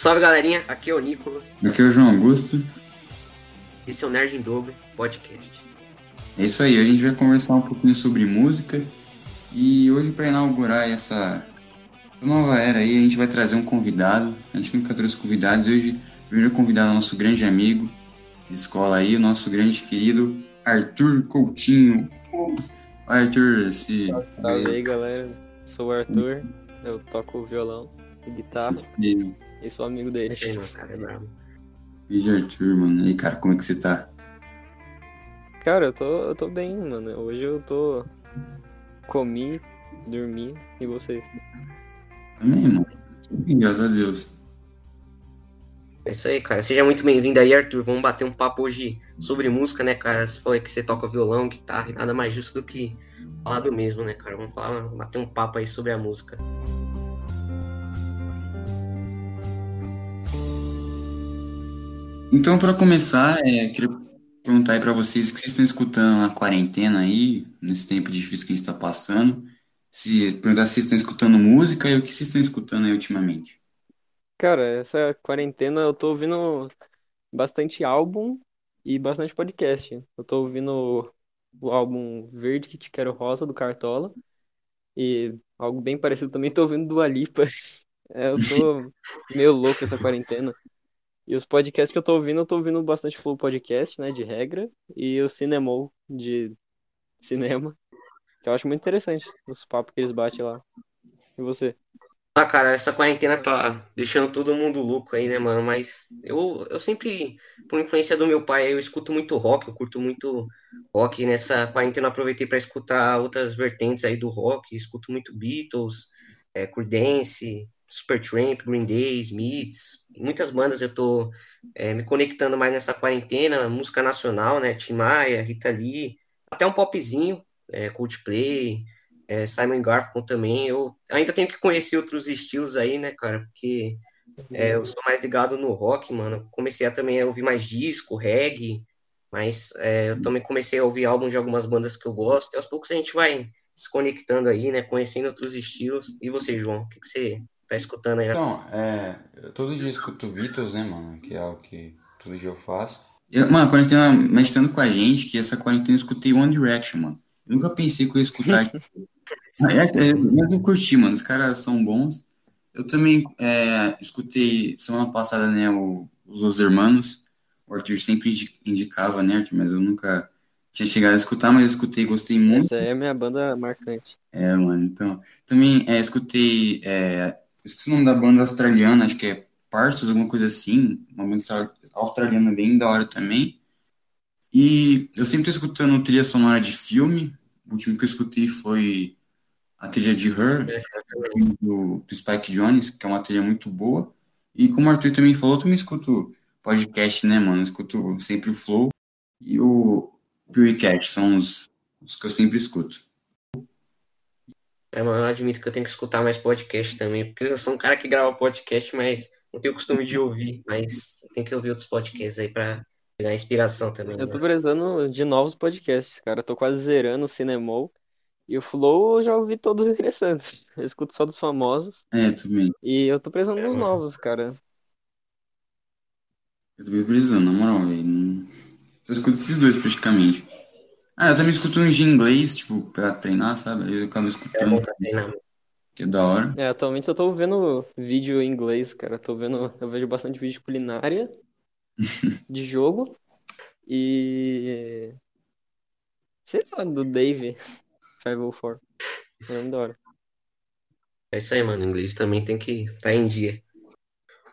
Salve galerinha, aqui é o Nicolas. Aqui é o João Augusto. Esse é o Nerd em Dobro Podcast. É isso aí, a gente vai conversar um pouquinho sobre música. E hoje, para inaugurar essa, essa, nova era aí, a gente vai trazer um convidado. A gente nunca trouxe convidados. Hoje, o primeiro convidado é o nosso grande amigo de escola aí, o nosso grande querido Arthur Coutinho. Arthur, se. Salve aí, galera. Sou o Arthur, eu toco violão e guitarra. E... E sou amigo dele. Não, cara, é bravo. E Arthur, mano. E aí, cara, como é que você tá? Cara, eu tô, eu tô bem, mano. Hoje eu tô. Comi, dormi. E você? Também, mano. Graças a Deus. É isso aí, cara. Seja muito bem-vindo aí, Arthur. Vamos bater um papo hoje sobre música, né, cara? Você falou que você toca violão, guitarra, e nada mais justo do que falar do mesmo, né, cara? Vamos falar, bater um papo aí sobre a música. Então, para começar, é, queria perguntar aí para vocês o que vocês estão escutando na quarentena aí, nesse tempo difícil que a gente está passando. Se perguntar se vocês estão escutando música e o que vocês estão escutando aí ultimamente. Cara, essa quarentena eu tô ouvindo bastante álbum e bastante podcast. Eu tô ouvindo o álbum Verde que Te Quero Rosa, do Cartola. E algo bem parecido também tô ouvindo do Alipa. É, eu tô meio louco essa quarentena. E os podcasts que eu tô ouvindo, eu tô ouvindo bastante Flow Podcast, né, de regra, e o Cinemol, de cinema, que eu acho muito interessante, os papos que eles batem lá. E você? Ah, cara, essa quarentena tá deixando todo mundo louco aí, né, mano? Mas eu, eu sempre, por influência do meu pai, eu escuto muito rock, eu curto muito rock. Nessa quarentena aproveitei para escutar outras vertentes aí do rock, escuto muito Beatles, é, Creedence, Supertramp, Green Day, Smiths, muitas bandas eu tô é, me conectando mais nessa quarentena, música nacional, né, Tim Maia, Rita Lee, até um popzinho, é, Coldplay, é, Simon Garfunkel também, eu ainda tenho que conhecer outros estilos aí, né, cara, porque é, eu sou mais ligado no rock, mano, comecei a também a ouvir mais disco, reggae, mas é, eu também comecei a ouvir álbuns de algumas bandas que eu gosto, e aos poucos a gente vai se conectando aí, né, conhecendo outros estilos, e você, João, o que, que você tá escutando aí? Então, é. Eu todo dia escuto Beatles, né, mano? Que é algo que todo dia eu faço. Eu, mano, a quarentena mexendo com a gente, que essa quarentena eu escutei One Direction, mano. Eu nunca pensei que eu ia escutar. mas, é, mas eu curti, mano. Os caras são bons. Eu também é, escutei semana passada, né, o, os Los Hermanos. O Arthur sempre indicava, né, Arthur? Mas eu nunca tinha chegado a escutar, mas escutei gostei muito. Essa é a minha banda marcante. É, mano, então. Também é, escutei é, esqueci o nome da banda australiana, acho que é Parsos, alguma coisa assim. Uma banda australiana bem da hora também. E eu sempre tô escutando trilha sonora de filme. O último que eu escutei foi a trilha de Her, do, do Spike Jones, que é uma trilha muito boa. E como o Arthur também falou, eu também escuto podcast, né, mano? Eu escuto sempre o Flow e o Purecast, são os, os que eu sempre escuto. É, mano, eu admito que eu tenho que escutar mais podcast também, porque eu sou um cara que grava podcast, mas não tenho costume de ouvir, mas tem que ouvir outros podcasts aí pra pegar inspiração também. Eu né? tô precisando de novos podcasts, cara. Eu tô quase zerando o Cinemol. E o Flow eu já ouvi todos interessantes. Eu escuto só dos famosos. É, também. E eu tô precisando dos novos, cara. Eu tô precisando, na moral, velho. Eu escuto esses dois praticamente. Ah, eu também escuto uns de inglês, tipo, pra treinar, sabe? Eu acabo É escutando, bom pra treinar. que é da hora. É, atualmente eu tô vendo vídeo em inglês, cara. Tô vendo, eu vejo bastante vídeo de culinária, de jogo e sei lá, do Dave 504. É muito da hora. É isso aí, mano. Inglês também tem que estar tá em dia.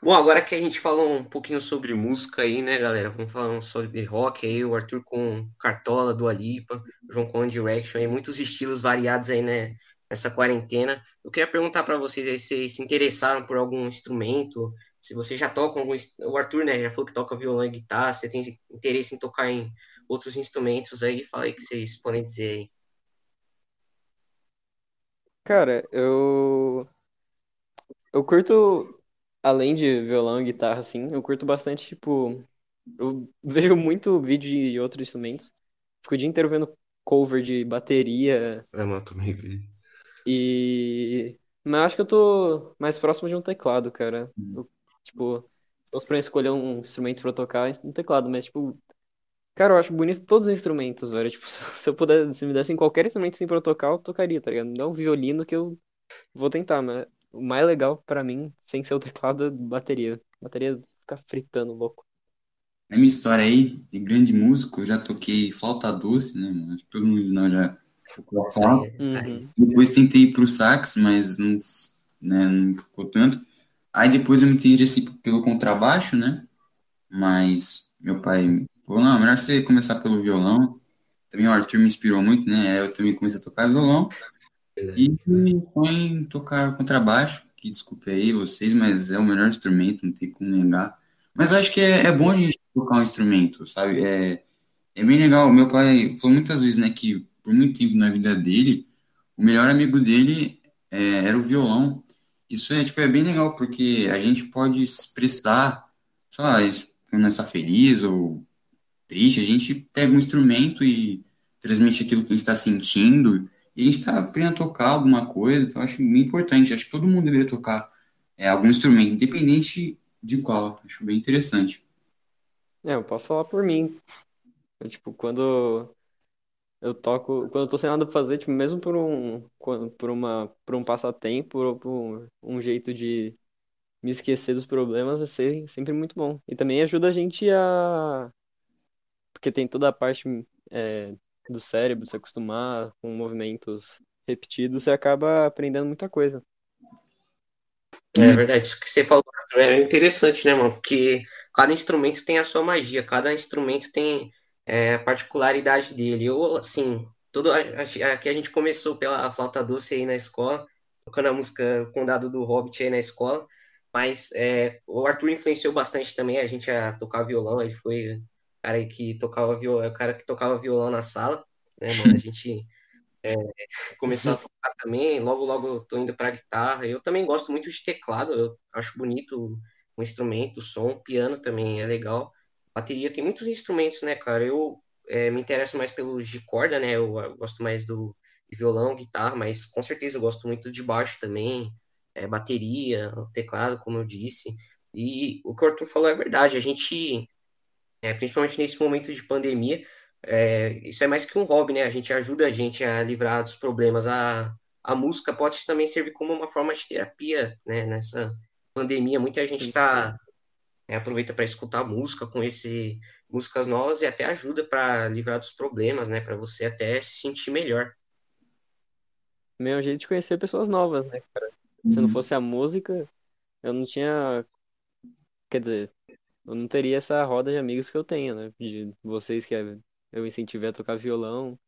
Bom, agora que a gente falou um pouquinho sobre música aí, né, galera? Vamos falar sobre rock aí, o Arthur com Cartola, Dua Lipa, João com One Direction, aí, muitos estilos variados aí, né, nessa quarentena. Eu queria perguntar para vocês aí se vocês se interessaram por algum instrumento, se vocês já tocam algum... O Arthur, né, já falou que toca violão e guitarra, você tem interesse em tocar em outros instrumentos aí? Fala aí o que vocês podem dizer aí. Cara, eu eu curto além de violão e guitarra assim, eu curto bastante, tipo, eu vejo muito vídeo de outros instrumentos. Fico o dia inteiro vendo cover de bateria É, mano, também vi. e mas eu acho que eu tô mais próximo de um teclado, cara. Eu Tipo, se fosse pra escolher um instrumento pra tocar, um teclado, mas, tipo, cara, eu acho bonito todos os instrumentos, velho. Tipo, se eu pudesse, se me dessem qualquer instrumento assim pra eu tocar, eu tocaria, tá ligado? Não um violino que eu vou tentar, mas o mais legal pra mim, sem ser o teclado, é bateria. Bateria fica fritando louco. Na minha história aí, de grande músico, eu já toquei flauta doce, né, mano? Acho que todo mundo não já tocou a flauta. Uhum. Depois tentei ir pro sax, mas não, né, não ficou tanto. Aí depois eu me interessei pelo contrabaixo, né? Mas meu pai falou, não, melhor você começar pelo violão. Também o Arthur me inspirou muito, né? Aí eu também comecei a tocar violão. E foi em tocar contrabaixo, que desculpe aí vocês, mas é o melhor instrumento, não tem como negar. Mas eu acho que é, é bom a gente tocar um instrumento, sabe? É, é bem legal. Meu pai falou muitas vezes, né, que por muito tempo na vida dele, o melhor amigo dele é, era o violão. Isso é, tipo, é bem legal, porque a gente pode expressar, sei lá, quando está feliz ou triste, a gente pega um instrumento e transmite aquilo que a gente está sentindo, e a gente está aprendendo a tocar alguma coisa, então acho bem importante. Acho que todo mundo deveria tocar é, algum instrumento, independente de qual. Acho bem interessante. É, eu posso falar por mim. Eu, tipo, quando eu toco, quando eu tô sem nada pra fazer, tipo, mesmo por um, por uma, por um passatempo, ou por um jeito de me esquecer dos problemas, é se- sempre muito bom. E também ajuda a gente a, porque tem toda a parte é, do cérebro se acostumar com movimentos repetidos, você acaba aprendendo muita coisa. É verdade, isso que você falou é interessante, né, mano? Porque cada instrumento tem a sua magia, cada instrumento tem é, a particularidade dele. Eu, assim, tudo aqui a gente começou pela flauta doce aí na escola, tocando a música Condado do Hobbit aí na escola, mas é, o Arthur influenciou bastante também a gente a tocar violão, ele foi cara que tocava violão, o cara que tocava violão na sala, né, mano? A gente começou a tocar também. Logo, logo eu tô indo pra guitarra. Eu também gosto muito de teclado, eu acho bonito o instrumento, o som. Piano também é legal. Bateria tem muitos instrumentos, né, cara? Eu é, me interesso mais pelos de corda, né? Eu, eu gosto mais do de violão, guitarra, mas com certeza eu gosto muito de baixo também, é, bateria, teclado, como eu disse. E o que o Arthur falou é verdade. A gente, é, principalmente nesse momento de pandemia, é, isso é mais que um hobby, né? A gente ajuda a gente a livrar dos problemas. A, a música pode também servir como uma forma de terapia, né? Nessa pandemia, muita gente tá, é, aproveita para escutar música, conhecer músicas novas e até ajuda para livrar dos problemas, né? Para você até se sentir melhor. Também é um jeito de conhecer pessoas novas, né, cara? Se não fosse a música, eu não tinha, quer dizer, eu não teria essa roda de amigos que eu tenho, né? De vocês que é, eu incentivei a tocar violão,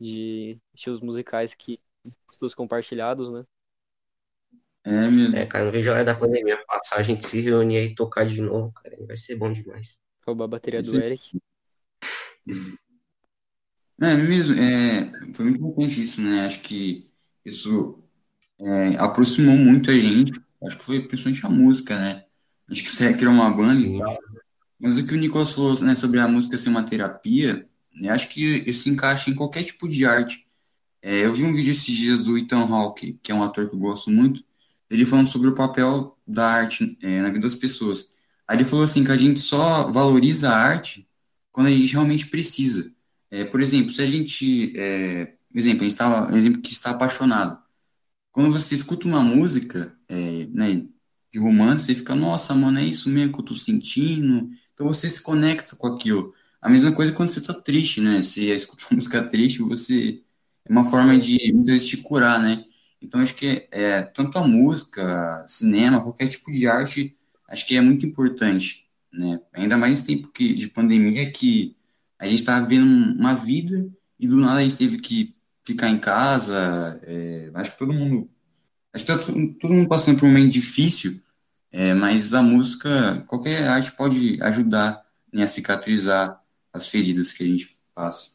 de estilos musicais que gostos compartilhados, né? É mesmo. É, cara, não vejo a hora da pandemia passar, a gente se reunir e tocar de novo, cara. Vai ser bom demais. Roubar a bateria do Eric. É mesmo, é, foi muito importante isso, né? Acho que isso é, aproximou muito a gente. Acho que foi principalmente a música, né? Acho que você criou uma banda e Sim. tal. Mas o que o Nicolas falou, né, sobre a música ser uma terapia, eu acho que isso encaixa em qualquer tipo de arte. É, eu vi um vídeo esses dias do Ethan Hawke, que é um ator que eu gosto muito, ele falando sobre o papel da arte, é, na vida das pessoas. Aí ele falou assim que a gente só valoriza a arte quando a gente realmente precisa. É, por exemplo, se a gente, é, exemplo, a gente estava, um exemplo que está apaixonado. Quando você escuta uma música, é, né, de romance, você fica, nossa, mano, é isso mesmo que eu tô sentindo. Então você se conecta com aquilo. A mesma coisa quando você tá triste, né? Você escuta uma música triste, você é uma forma de muitas vezes te curar, né? Então acho que é, tanto a música, cinema, qualquer tipo de arte, acho que é muito importante, né? Ainda mais em tempo que, de pandemia que a gente estava vivendo uma vida e do nada a gente teve que ficar em casa. é, acho que todo mundo, acho que tá todo mundo passando por um momento difícil, é, mas a música, qualquer arte pode ajudar, né, a cicatrizar as feridas que a gente passa.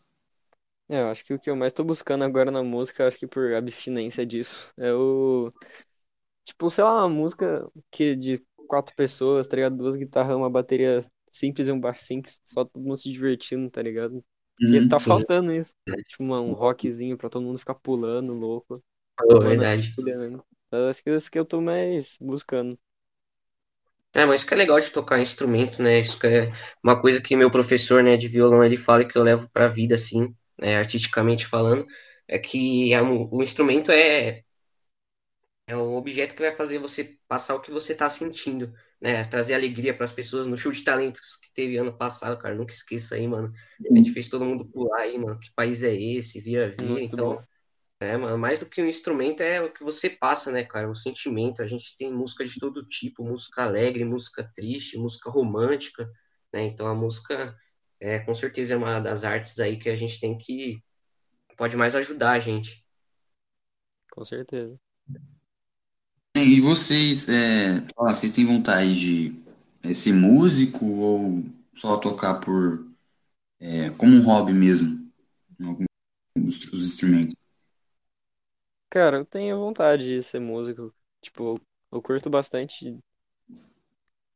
É, eu acho que o que eu mais tô buscando agora na música, acho que por abstinência disso, é o, tipo, sei lá, uma música que de quatro pessoas, tá ligado? Duas guitarras, uma bateria simples e um baixo simples, só todo mundo se divertindo, tá ligado? E Uhum. tá Sim. faltando isso. Tipo, uma- um rockzinho pra todo mundo ficar pulando, louco, Falou, tomando verdade. né? Eu acho que é isso que eu tô mais buscando. É, mas isso que é legal de tocar instrumento, né? Isso que é uma coisa que meu professor, né, de violão, ele fala que eu levo pra vida, assim, né, artisticamente falando, é que a o instrumento é, é o objeto que vai fazer você passar o que você tá sentindo, né? Trazer alegria pras pessoas no show de talentos que teve ano passado, cara. Nunca esqueço aí, mano. A gente fez todo mundo pular aí, mano. Que país é esse? Vira, vira. Muito Então, bom. É, mano, mais do que um instrumento é o que você passa, né, cara? O sentimento. A gente tem música de todo tipo, música alegre, música triste, música romântica, né? Então a música é com certeza é uma das artes aí que a gente tem que pode mais ajudar a gente. Com certeza. E vocês, é, vocês têm vontade de é, ser músico ou só tocar por, é, como um hobby mesmo, em algum dos os instrumentos? Cara, eu tenho vontade de ser músico. Tipo, eu curto bastante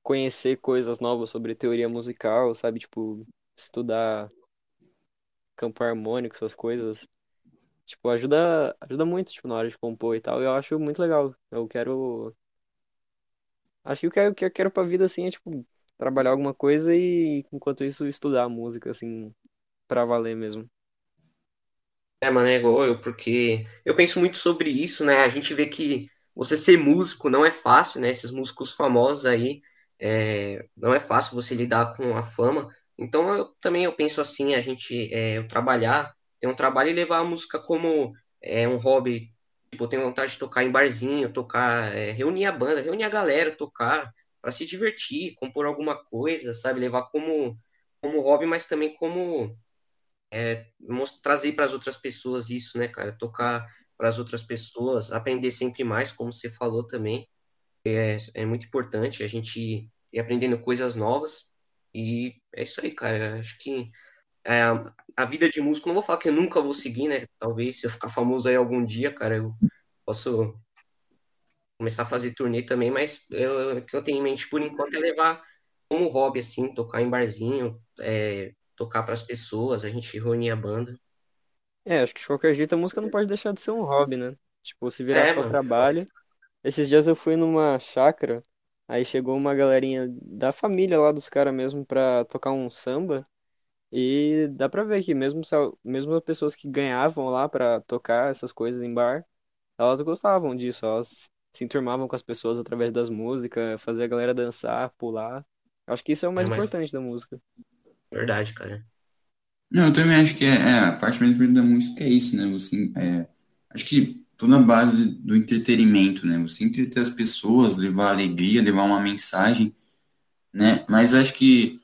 conhecer coisas novas sobre teoria musical, sabe? Tipo, estudar campo harmônico, essas coisas. Tipo, ajuda, ajuda muito, tipo, na hora de compor e tal. Eu acho muito legal. Eu quero. Acho que o que eu que eu quero pra vida, assim, é, tipo, trabalhar alguma coisa e, enquanto isso, estudar música, assim, pra valer mesmo. É, mano, é igual eu, porque eu penso muito sobre isso, né? A gente vê que você ser músico não é fácil, né? Esses músicos famosos aí, é, não é fácil você lidar com a fama. Então, eu também eu penso assim, a gente, é, trabalhar, ter um trabalho e levar a música como é, um hobby. Tipo, eu tenho vontade de tocar em barzinho, tocar, é, reunir a banda, reunir a galera, tocar, para se divertir, compor alguma coisa, sabe? Levar como, como hobby, mas também como mos- trazer para as outras pessoas isso, né, cara? Tocar para as outras pessoas, aprender sempre mais, como você falou também, é, é muito importante a gente ir aprendendo coisas novas. E é isso aí, cara. Acho que é, a vida de músico, não vou falar que eu nunca vou seguir, né? Talvez se eu ficar famoso aí algum dia, cara, eu posso começar a fazer turnê também, mas eu- o que eu tenho em mente por enquanto é levar como hobby, assim, tocar em barzinho, é, tocar para as pessoas, a gente reunir a banda. É, acho que de qualquer jeito a música não pode deixar de ser um hobby, né? Tipo, se virar É, só mano. trabalho. Esses dias eu fui numa chácara, aí chegou uma galerinha da família lá dos caras mesmo pra tocar um samba. E dá pra ver que mesmo, mesmo as pessoas que ganhavam lá pra tocar essas coisas em bar, elas gostavam disso, elas se enturmavam com as pessoas através das músicas, fazer a galera dançar, pular. Acho que isso é o É mais mais importante da música. Verdade, cara. Não, eu também acho que é, é, a parte mais importante da música é isso, né? Você, é, acho que toda a base do entretenimento, né? Você entreter as pessoas, levar alegria, levar uma mensagem, né? Mas acho que,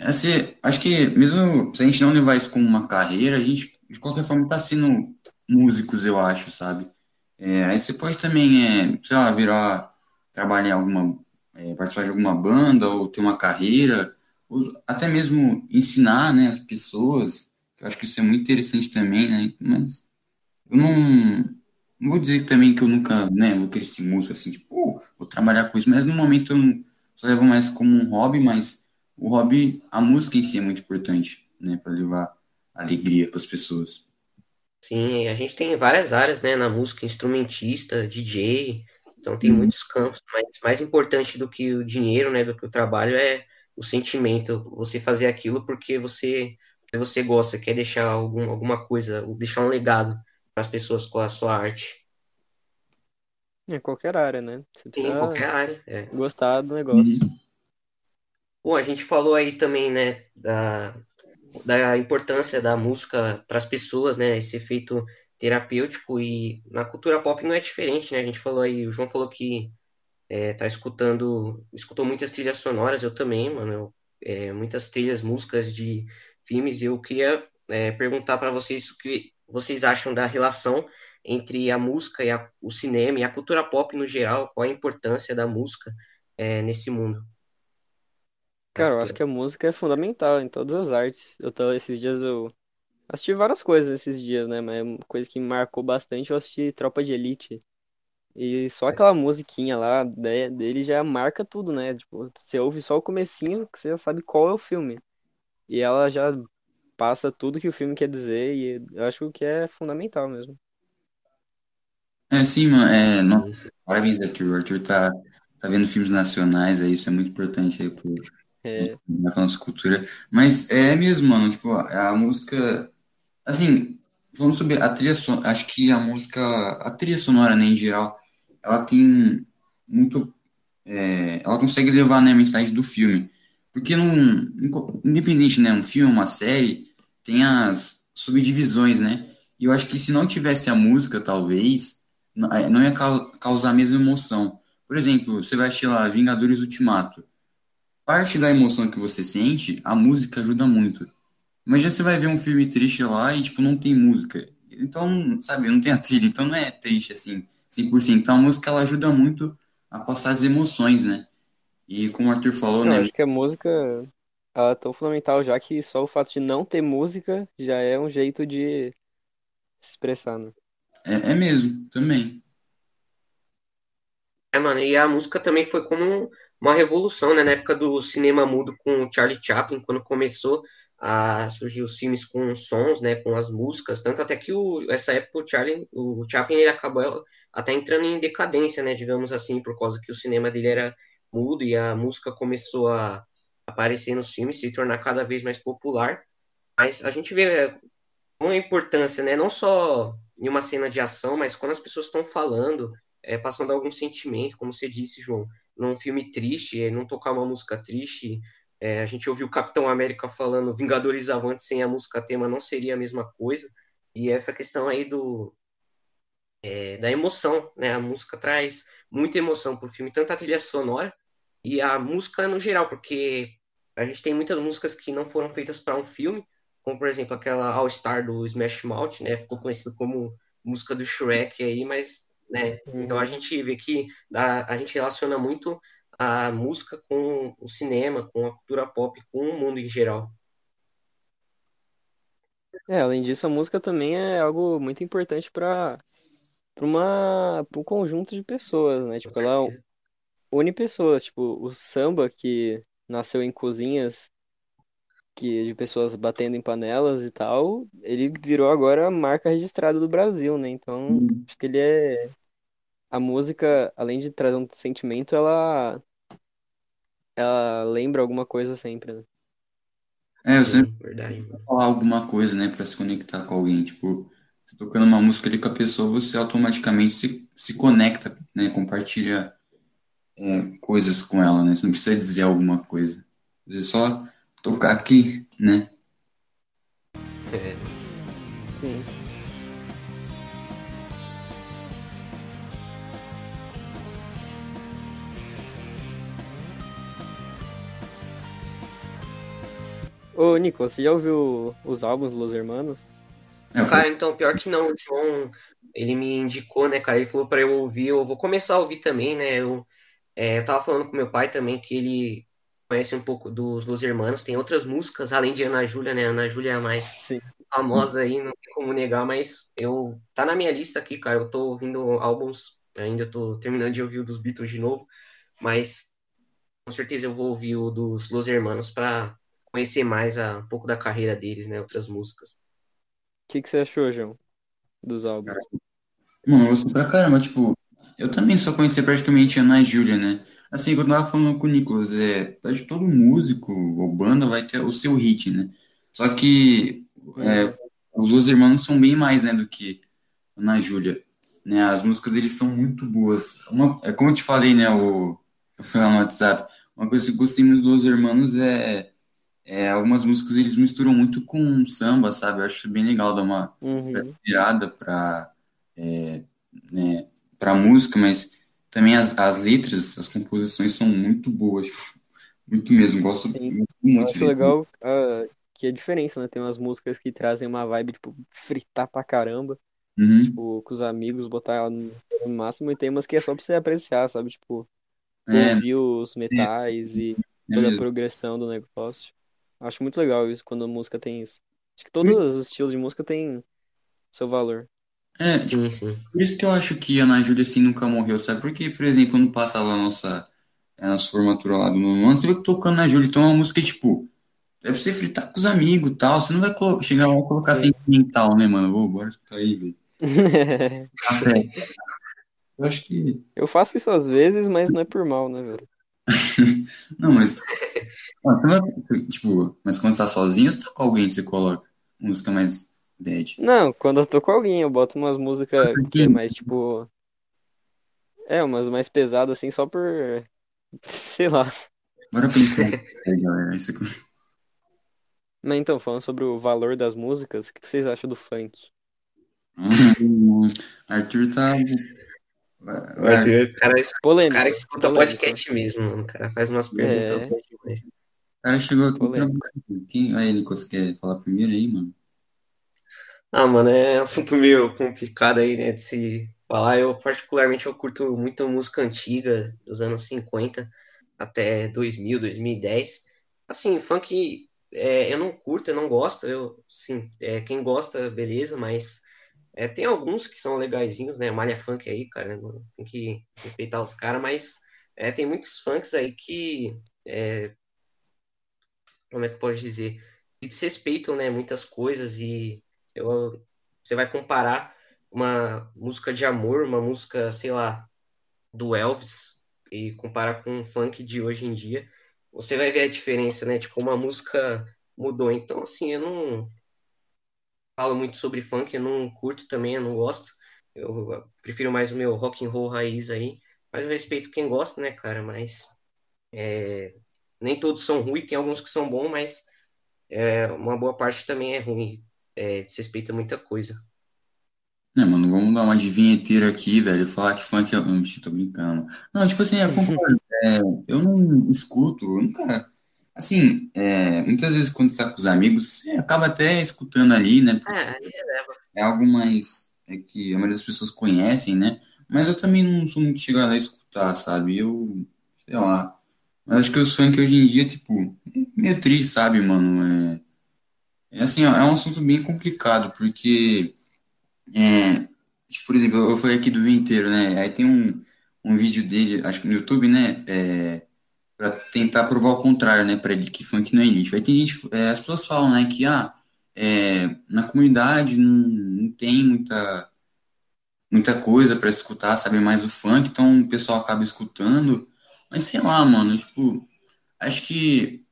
assim, acho que mesmo se a gente não levar isso como uma carreira, a gente, de qualquer forma, tá sendo músicos, eu acho, sabe? É, aí você pode também, é, sei lá, virar, trabalhar em alguma, é, participar de alguma banda ou ter uma carreira, até mesmo ensinar, né, as pessoas, que eu acho que isso é muito interessante também, né? Mas eu não, não vou dizer também que eu nunca, né, vou querer ser músico, assim, tipo, "Pô, vou trabalhar com isso, mas no momento eu só levo mais como um hobby, mas o hobby, a música em si é muito importante, né, para levar alegria para as pessoas. Sim, a gente tem várias áreas, né, na música, instrumentista, DJ, então tem muitos campos, mas mais importante do que o dinheiro, né, do que o trabalho é o sentimento, você fazer aquilo porque você, porque você gosta, quer deixar algum, alguma coisa, deixar um legado para as pessoas com a sua arte. Em qualquer área, né? Você Sim, em qualquer área. é. gostar do negócio. Uhum. Bom, a gente falou aí também, né, da, da importância da música para as pessoas, né, esse efeito terapêutico e na cultura pop não é diferente, né? A gente falou aí, o João falou que é, tá escutando, escutou muitas trilhas sonoras, eu também, mano, eu, é, muitas trilhas, músicas de filmes, e eu queria é, perguntar para vocês o que vocês acham da relação entre a música e a- o cinema e a cultura pop no geral, qual a importância da música é, nesse mundo Cara, eu acho que a música é fundamental em todas as artes. Eu tô, esses dias eu assisti várias coisas esses dias, né? Mas uma coisa que me marcou bastante, eu assisti Tropa de Elite. E só aquela musiquinha lá de- dele já marca tudo, né? Tipo, você ouve só o comecinho que você já sabe qual é o filme. E ela já passa tudo que o filme quer dizer e eu acho que é fundamental mesmo. É, sim, mano, é, não, Isso. parabéns, Arthur, o Arthur tá tá vendo filmes nacionais, aí isso é muito importante aí pro, É, na nossa cultura. Mas é mesmo, mano, tipo, a música, assim, falando sobre a trilha sonora, acho que a música, a trilha sonora, né, em geral, ela tem muito, é, ela consegue levar, né, a mensagem do filme. Porque num, independente, né, um filme, uma série, tem as subdivisões, né? E eu acho que se não tivesse a música, talvez, não é, não ia cau- causar a mesma emoção. Por exemplo, você vai assistir lá Vingadores Ultimato. Parte da emoção que você sente, a música ajuda muito. Mas já você vai ver um filme triste lá e, tipo, não tem música. Então, sabe, não tem a trilha, então não é triste, assim, 100%. Então a música, ela ajuda muito a passar as emoções, né? E como o Arthur falou, não, né? acho que a música ela é tão fundamental já que só o fato de não ter música já é um jeito de se expressar, né? É, é mesmo, também. É, mano, e a música também foi como um- uma revolução, né? Na época do cinema mudo com o Charlie Chaplin, quando começou a surgir os filmes com sons, né? Com as músicas, tanto até que o, essa época o Charlie, o Chaplin ele acabou até entrando em decadência, né? Digamos assim, por causa que o cinema dele era mudo e a música começou a aparecer nos filmes, se tornar cada vez mais popular. Mas a gente vê uma importância, né? Não só em uma cena de ação, mas quando as pessoas estão falando, é, passando algum sentimento, como você disse, João, num filme triste, é, não tocar uma música triste. é, a gente ouviu o Capitão América falando Vingadores Avante sem a música tema não seria a mesma coisa. E essa questão aí do, é, da emoção, né? A música traz muita emoção pro filme, tanto a trilha sonora e a música no geral, porque a gente tem muitas músicas que não foram feitas para um filme, como por exemplo aquela All Star do Smash Mouth, né? Ficou conhecido como música do Shrek aí, mas, né? Então a Uhum. gente vê que a, a gente relaciona muito a música com o cinema, com a cultura pop, com o mundo em geral. É, além disso, a música também é algo muito importante para para uma para um conjunto de pessoas, né? Tipo, ela une pessoas, tipo, o samba que nasceu em cozinhas que de pessoas batendo em panelas e tal, ele virou agora a marca registrada do Brasil, né? Então, acho que ele é a música, além de trazer um sentimento, ela ela lembra alguma coisa sempre, né? É, eu sempre Sim, verdade. vou falar alguma coisa, né, pra se conectar com alguém. Tipo, tocando uma música ali com a pessoa, você automaticamente se, se conecta, né, compartilha é, coisas com ela, né? Você não precisa dizer alguma coisa. Você só tocar aqui, né? É, Sim. Ô, Nicolas, você já ouviu os álbuns dos Los Hermanos? É, Cara, falei, então, pior que não, o João, ele me indicou, né, cara, ele falou pra eu ouvir, eu vou começar a ouvir também, né, eu, é, eu tava falando com meu pai também, que ele conhece um pouco dos Los Hermanos, tem outras músicas, além de Ana Júlia, né, Ana Júlia é a mais Sim. famosa aí, não tem como negar, mas eu, tá na minha lista aqui, cara, eu tô ouvindo álbuns, ainda tô terminando de ouvir o dos Beatles de novo, mas com certeza eu vou ouvir o dos Los Hermanos pra conhecer mais a, um pouco da carreira deles, né, outras músicas. O que que você achou, João, dos álbuns? mano, eu gostei pra caramba, tipo, eu também só conheci praticamente a Ana Júlia, né? Assim, quando eu tava falando com o Nicolas, é, acho que todo músico ou banda vai ter o seu hit, né? Só que Uhum. os Los Hermanos são bem mais, né, do que Ana Júlia, né? As músicas eles são muito boas. Uma, é como eu te falei, né, o, eu falei lá no WhatsApp, uma coisa que eu gostei muito dos Los Hermanos é, é algumas músicas eles misturam muito com samba, sabe? Eu acho bem legal dar uma Uhum. virada para é, né, para música, mas também as, as letras, as composições são muito boas, muito mesmo. Gosto Sim. muito, Eu muito acho legal ah, que é diferença, né? Tem umas músicas que trazem uma vibe, tipo, fritar pra caramba. Uhum. Tipo, com os amigos, botar ela no máximo. E tem umas que é só pra você apreciar, sabe? Tipo, É, ouvir os metais e é toda a progressão do negócio. Acho muito legal isso, quando a música tem isso. Acho que todos os estilos de música têm seu valor. É, tipo, Sim, sim. por isso que eu acho que a Ana Júlia assim nunca morreu, sabe? Porque, por exemplo, quando passa lá a nossa, a nossa formatura lá do nono ano, você vê que tocando na Júlia, então é uma música tipo, é pra você fritar com os amigos e tal, você não vai chegar lá e colocar Sim. sentimental, né, mano? Ô, bora escutar aí, velho. Eu acho que. Eu faço isso às vezes, mas não é por mal, né, velho? Não, mas. Ah, você vai- Tipo, mas quando você tá sozinho, ou você tá com alguém que você coloca música mais bad. Não, quando eu tô com alguém, eu boto umas músicas que é mais, tipo. É, umas mais pesadas, assim, só por. Sei lá. Bora pensar. É, galera. Isso... Mas então, falando sobre o valor das músicas, o que vocês acham do funk? Hum, Arthur tá. Vai- Arthur, o cara, Polêmico. caras escutam polêmico. podcast mesmo, mano. O cara faz umas É. perguntas demais. O cara chegou aqui pra. Polêmico. Quem... Aí, Nicolas, quer falar primeiro aí, mano? Ah, mano, é um assunto meio complicado aí, né, de se falar. Eu, particularmente, eu curto muito música antiga, dos anos 50 até 2000, 2010. Assim, funk, é, eu não curto, eu não gosto. Eu, sim, é, quem gosta, beleza, mas é, tem alguns que são legaisinhos, né? Malha funk aí, cara, tem que respeitar os caras, mas é, tem muitos funks aí que, é, como é que eu posso dizer? Que desrespeitam, né, muitas coisas e eu, você vai comparar uma música de amor, uma música, sei lá, do Elvis e comparar com o funk de hoje em dia, você vai ver a diferença, né? Tipo, uma música mudou. Então, assim, eu não falo muito sobre funk, eu não curto também, eu não gosto. Eu prefiro mais o meu rock and roll raiz aí, mas eu respeito quem gosta, né, cara? Mas é, nem todos são ruins, tem alguns que são bons, mas é, uma boa parte também é ruim. É, desrespeita muita coisa. É, mano, vamos dar uma de vinheteira aqui, velho. Falar que funk é. Hum, tô brincando. Não, tipo assim, eu. É, eu não escuto, eu nunca. Assim, é, muitas vezes quando você tá com os amigos, você acaba até escutando ali, né? Porque Ah, é algo mais. É que a maioria das pessoas conhecem, né? Mas eu também não sou muito chegado a escutar, sabe? Eu. Sei lá. Eu acho que o funk hoje em dia, tipo, é meio triste, sabe, mano? É, é assim, ó, é um assunto bem complicado, porque. É, tipo, por exemplo, eu falei aqui do Vinteiro, né? Aí tem um, um vídeo dele, acho que no YouTube, né? É, pra tentar provar o contrário, né? Pra ele que funk não é lixo. Aí tem gente, é, as pessoas falam, né? Que, ah, é, na comunidade não, não tem muita, muita coisa pra escutar, sabe? Mais o funk, então o pessoal acaba escutando. Mas sei lá, mano, tipo, acho que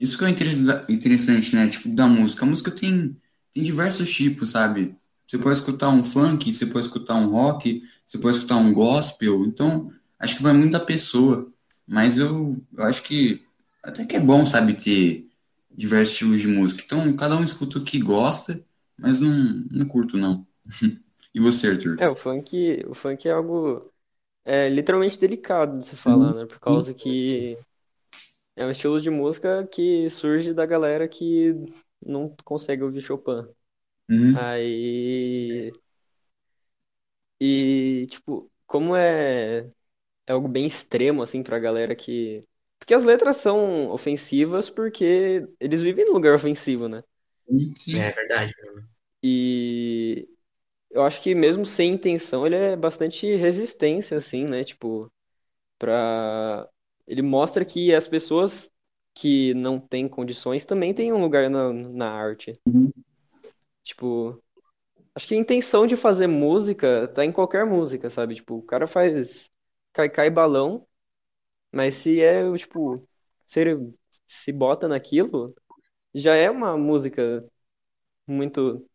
isso que é interessa- interessante, né? Tipo, da música. A música tem, tem diversos tipos, sabe? Você pode escutar um funk, você pode escutar um rock, você pode escutar um gospel. Então, acho que vai muito da pessoa. Mas eu, eu acho que até que é bom, sabe, ter diversos estilos de música. Então, cada um escuta o que gosta, mas não, não curto, não. E você, Arthur? É, o funk, o funk é algo é, literalmente delicado de se falar, né? Por causa que é um estilo de música que surge da galera que não consegue ouvir Chopin. Uhum. Aí. E, tipo, como é, é algo bem extremo, assim, pra galera que. Porque as letras são ofensivas porque eles vivem num lugar ofensivo, né? É verdade. E eu acho que mesmo sem intenção, ele é bastante resistência, assim, né? Tipo, pra. Ele mostra que as pessoas que não têm condições também têm um lugar na, na arte. Uhum. Tipo, acho que a intenção de fazer música tá em qualquer música, sabe? Tipo, o cara faz cai, cai balão, mas se é, tipo, se se bota naquilo, já é uma música muito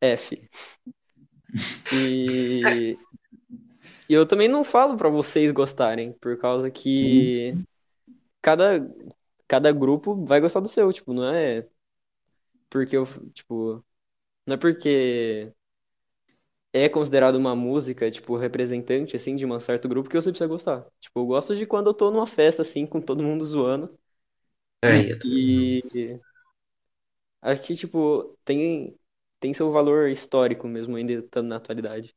F. E, e eu também não falo pra vocês gostarem, por causa que cada, cada grupo vai gostar do seu, tipo, não é porque eu, tipo, não é porque é considerado uma música, tipo, representante, assim, de um certo grupo que você precisa gostar. Tipo, eu gosto de quando eu tô numa festa, assim, com todo mundo zoando. É, E acho que, tipo, tem, tem seu valor histórico mesmo, ainda estando na atualidade.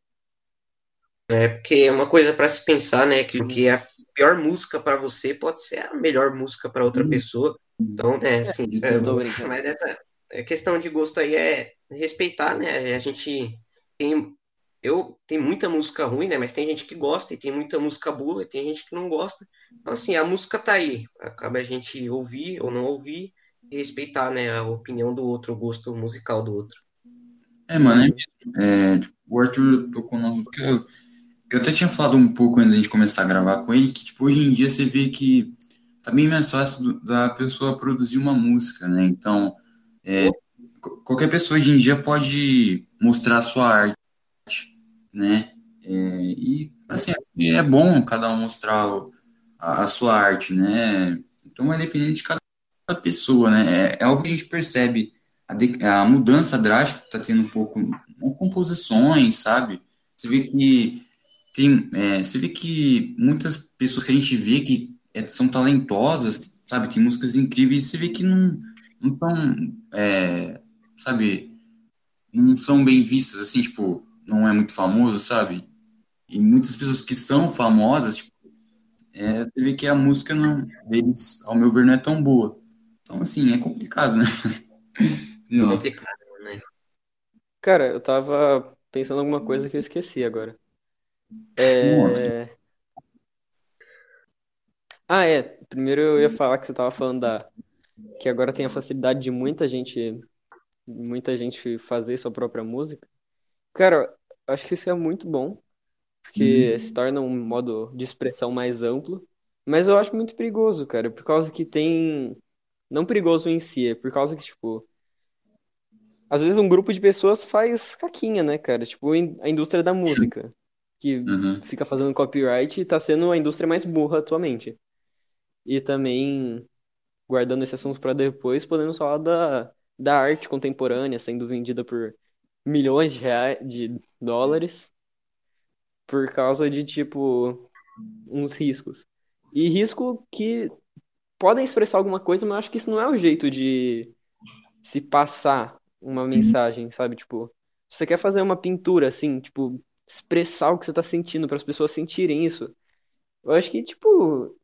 É porque é uma coisa para se pensar, né? Que, que a pior música para você pode ser a melhor música para outra Uhum. pessoa. Então, né, assim, é, tudo. Tô brincando. mas essa questão de gosto aí é respeitar, né? A gente tem eu tem muita música ruim, né? Mas tem gente que gosta e tem muita música boa e tem gente que não gosta. Então, assim, a música tá aí. Acaba a gente ouvir ou não ouvir e respeitar, né, a opinião do outro, o gosto musical do outro. É, mano, é. É, tipo, o Arthur tocou no assunto que eu, eu até tinha falado um pouco antes da gente começar a gravar com ele, que, tipo, hoje em dia você vê que tá bem mais fácil do- da pessoa produzir uma música, né? Então, é, qu- qualquer pessoa hoje em dia pode mostrar a sua arte, né? É, e, assim, é bom cada um mostrar a, a sua arte, né? Então, vai depender de cada pessoa, né? É, é algo que a gente percebe a, de- a mudança drástica que tá tendo um pouco composições, sabe? Você vê que tem, é, você vê que muitas pessoas que a gente vê que é, são talentosas, sabe? Tem músicas incríveis, você vê que não, não são, é, sabe? Não são bem vistas, assim, tipo, não é muito famoso, sabe? E muitas pessoas que são famosas, tipo, é, você vê que a música não, deles, ao meu ver, não é tão boa. Então, assim, é complicado, né? Lá. Complicado, né? Cara, eu tava pensando em alguma coisa que eu esqueci agora. É... Ah, é. Primeiro eu ia falar que você tava falando da que agora tem a facilidade de muita gente, muita gente fazer sua própria música. Cara, acho que isso é muito bom, porque se Uhum. torna um modo de expressão mais amplo. Mas eu acho muito perigoso, cara, por causa que tem. Não perigoso em si, é por causa que, tipo, às vezes um grupo de pessoas faz caquinha, né, cara? Tipo, a indústria da música, que Uhum. fica fazendo copyright e tá sendo a indústria mais burra atualmente. E também, guardando esse assunto pra depois, podemos falar da, da arte contemporânea sendo vendida por milhões de reais, de dólares, por causa de, tipo, uns riscos. E risco que podem expressar alguma coisa, mas eu acho que isso não é o jeito de se passar uma mensagem, sabe? Tipo, se você quer fazer uma pintura assim, tipo, expressar o que você tá sentindo para as pessoas sentirem isso. Eu acho que, tipo,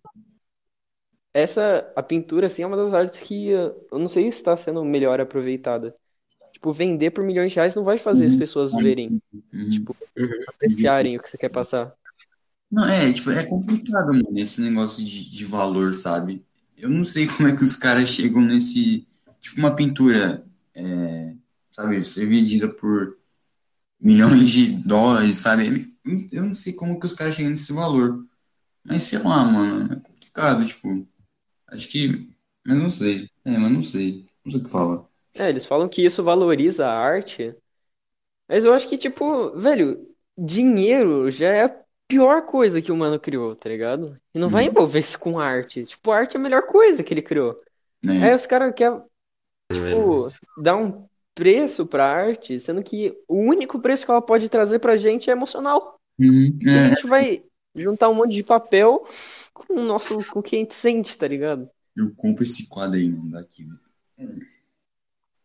essa a pintura assim é uma das artes que eu não sei se está sendo melhor aproveitada. Tipo, vender por milhões de reais não vai fazer as Uhum. pessoas verem, Uhum. tipo, Uhum. apreciarem o que você quer passar. Não, é, tipo, é complicado, mano, esse negócio de, de valor, sabe? Eu não sei como é que os caras chegam nesse. Tipo, uma pintura, é, sabe, ser vendida por milhões de dólares, sabe? Eu não sei como que os caras chegam nesse valor. Mas sei lá, mano, é complicado, tipo. Acho que. Mas não sei. É, mas não sei. Não sei o que falar. É, eles falam que isso valoriza a arte, mas eu acho que, tipo, velho, dinheiro já é a pior coisa que o humano criou, tá ligado? E não vai Uhum. envolver isso com arte. Tipo, arte é a melhor coisa que ele criou. Aí É. os caras querem, tipo, dar um preço pra arte, sendo que o único preço que ela pode trazer pra gente é emocional. Uhum. E a É, gente vai juntar um monte de papel com o nosso, com o que a gente sente, tá ligado? eu compro esse quadro aí, mano, daqui.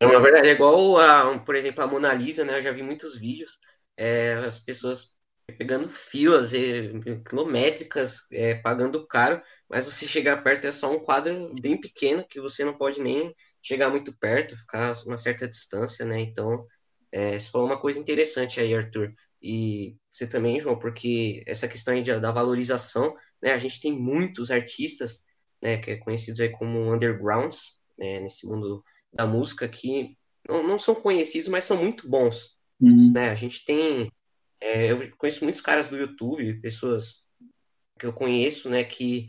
É uma verdade, é igual a, por exemplo, a Mona Lisa, né? Eu já vi muitos vídeos, é, as pessoas pegando filas é, quilométricas, é, pagando caro, mas você chegar perto é só um quadro bem pequeno que você não pode nem chegar muito perto, ficar uma certa distância, né? Então, é, falou uma coisa interessante aí, Arthur. E você também, João, porque essa questão aí da valorização, né? A gente tem muitos artistas, né, que é conhecidos aí como undergrounds, né, nesse mundo da música que não, não são conhecidos, mas são muito bons, Uhum. né? A gente tem, é, eu conheço muitos caras do YouTube, pessoas que eu conheço, né, que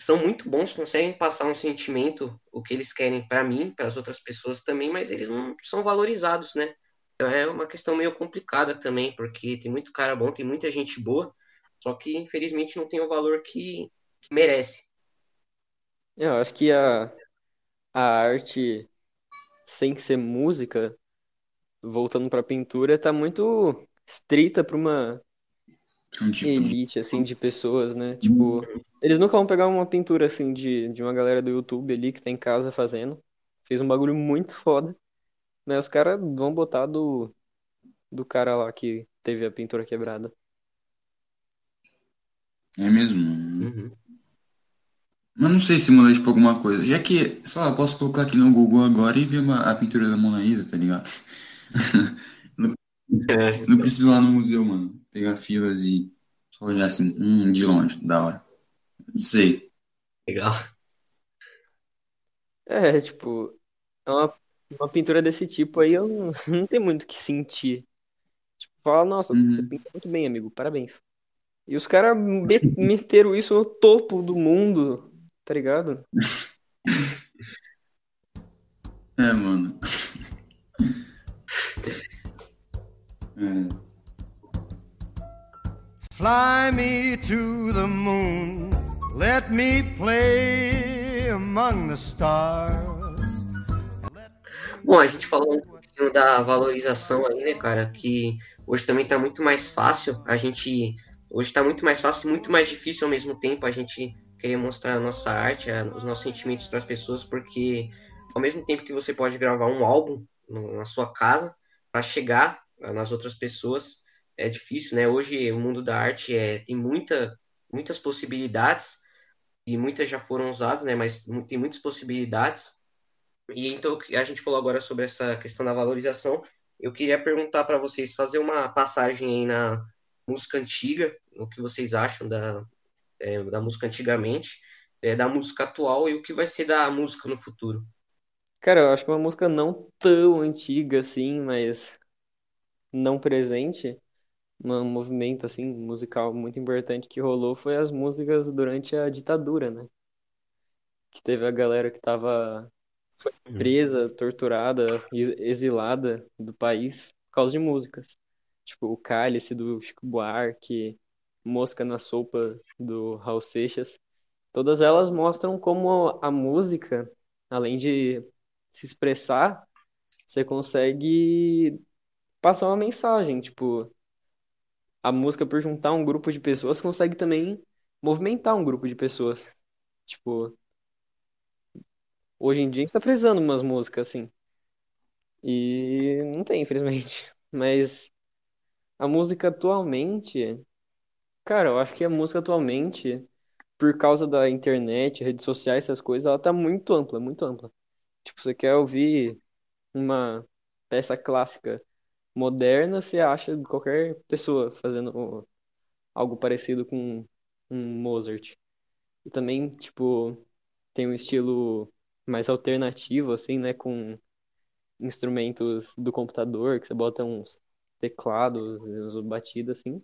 são muito bons, conseguem passar um sentimento, o que eles querem para mim, para as outras pessoas também, mas eles não são valorizados, né? Então é uma questão meio complicada também, porque tem muito cara bom, tem muita gente boa, só que infelizmente não tem o valor que, que merece. Eu acho que a, a arte, sem ser música, voltando pra pintura, tá muito estrita pra uma Então, tipo, elite, assim, de pessoas, né? Tipo, eles nunca vão pegar uma pintura, assim, de, de uma galera do YouTube ali que tá em casa fazendo. Fez um bagulho muito foda. Mas os caras vão botar do, do cara lá que teve a pintura quebrada. é mesmo. Uhum. Mas não sei se muda tipo alguma coisa. Já que, sei lá, eu posso colocar aqui no Google agora e ver uma- a pintura da Mona Lisa, tá ligado? Não, É, não preciso ir lá no museu, mano. Pegar filas e só olhar assim, hum, de longe, da hora. Não sei. legal. É, tipo, é uma uma pintura desse tipo aí eu não, não tenho muito o que sentir. Tipo, fala, nossa, você Uhum. pinta muito bem, amigo, parabéns. E os caras me- meteram isso no topo do mundo, tá ligado? É, mano. É. Fly me to the moon. Let me play among the stars. Bom, a gente falou um pouquinho da valorização aí, né, cara? Que hoje também tá muito mais fácil. A gente. Hoje tá muito mais fácil e muito mais difícil ao mesmo tempo a gente querer mostrar a nossa arte, a- os nossos sentimentos para as pessoas, porque ao mesmo tempo que você pode gravar um álbum no- na sua casa, para chegar ah, nas outras pessoas, é difícil, né? Hoje o mundo da arte é, tem muita, muitas possibilidades e muitas já foram usadas, né? Mas tem muitas possibilidades. E então a gente falou agora sobre essa questão da valorização. Eu queria perguntar para vocês, fazer uma passagem aí na música antiga, o que vocês acham da, é, da música antigamente, é, da música atual e o que vai ser da música no futuro. Cara, eu acho que uma música não tão antiga assim, mas não presente, um movimento assim musical muito importante que rolou foi as músicas durante a ditadura, né? Que teve a galera que tava presa, torturada, ex- exilada do país por causa de músicas. Tipo, o Cálice do Chico Buarque, Mosca na Sopa do Raul Seixas. Todas elas mostram como a música, além de se expressar, você consegue passar uma mensagem. Tipo, a música, por juntar um grupo de pessoas, consegue também movimentar um grupo de pessoas. Tipo, hoje em dia a gente tá precisando de umas músicas assim. E não tem, infelizmente. Mas a música atualmente, cara, eu acho que a música atualmente, por causa da internet, redes sociais, essas coisas, ela tá muito ampla, muito ampla. Tipo, você quer ouvir uma peça clássica moderna, você acha qualquer pessoa fazendo algo parecido com um Mozart. E também, tipo, tem um estilo mais alternativo, assim, né? Com instrumentos do computador, que você bota uns teclados uns batidas, assim.